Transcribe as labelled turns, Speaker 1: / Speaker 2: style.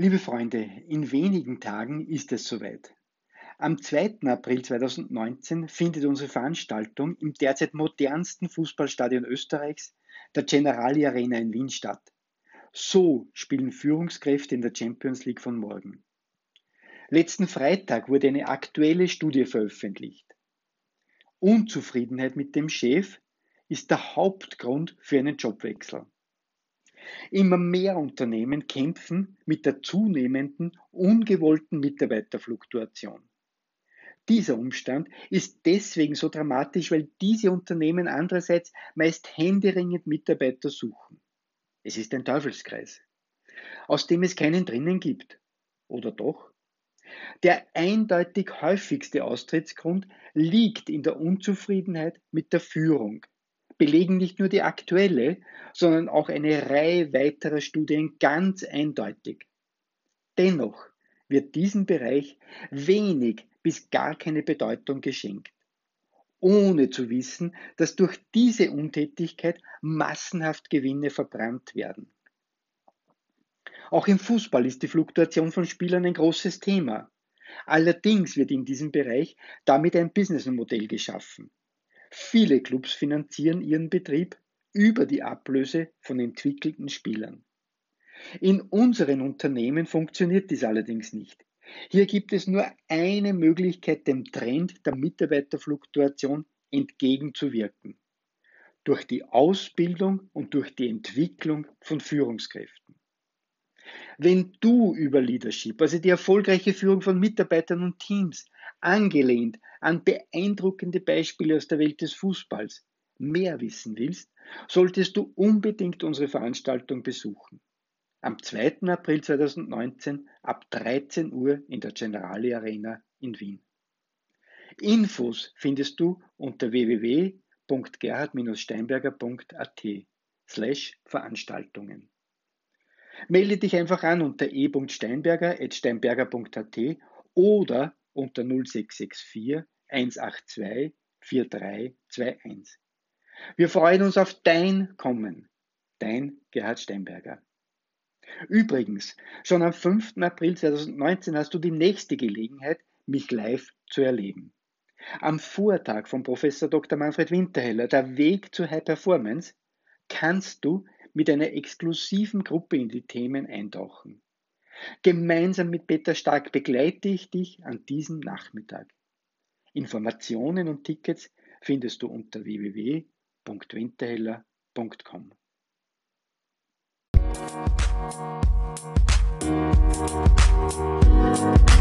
Speaker 1: Liebe Freunde, in wenigen Tagen ist es soweit. Am 2. April 2019 findet unsere Veranstaltung im derzeit modernsten Fußballstadion Österreichs, der Generali Arena in Wien statt. So spielen Führungskräfte in der Champions League von morgen. Letzten Freitag wurde eine aktuelle Studie veröffentlicht. Unzufriedenheit mit dem Chef ist der Hauptgrund für einen Jobwechsel. Immer mehr Unternehmen kämpfen mit der zunehmenden ungewollten Mitarbeiterfluktuation. Dieser Umstand ist deswegen so dramatisch, weil diese Unternehmen andererseits meist händeringend Mitarbeiter suchen. Es ist ein Teufelskreis, aus dem es keinen drinnen gibt. Oder doch? Der eindeutig häufigste Austrittsgrund liegt in der Unzufriedenheit mit der Führung, belegen nicht nur die aktuelle, sondern auch eine Reihe weiterer Studien ganz eindeutig. Dennoch wird diesem Bereich wenig bis gar keine Bedeutung geschenkt, ohne zu wissen, dass durch diese Untätigkeit massenhaft Gewinne verbrannt werden. Auch im Fußball ist die Fluktuation von Spielern ein großes Thema. Allerdings wird in diesem Bereich damit ein Businessmodell geschaffen. Viele Clubs finanzieren ihren Betrieb über die Ablöse von entwickelten Spielern. In unseren Unternehmen funktioniert dies allerdings nicht. Hier gibt es nur eine Möglichkeit, dem Trend der Mitarbeiterfluktuation entgegenzuwirken. Durch die Ausbildung und durch die Entwicklung von Führungskräften. Wenn du über Leadership, also die erfolgreiche Führung von Mitarbeitern und Teams, angelehnt an beeindruckende Beispiele aus der Welt des Fußballs, mehr wissen willst, solltest du unbedingt unsere Veranstaltung besuchen. Am 2. April 2019 ab 13 Uhr in der Generali Arena in Wien. Infos findest du unter www.gerhard-steinberger.at slash Veranstaltungen. Melde dich einfach an unter e.steinberger.steinberger.at oder unter 0664 182 4321. Wir freuen uns auf dein Kommen. Dein Gerhard Steinberger. Übrigens, schon am 5. April 2019 hast du die nächste Gelegenheit, mich live zu erleben. Am Vortag von Professor Dr. Manfred Winterheller, der Weg zur High Performance, kannst du mit einer exklusiven Gruppe in die Themen eintauchen. Gemeinsam mit Peter Stark begleite ich dich an diesem Nachmittag. Informationen und Tickets findest du unter www.winterheller.com. Musik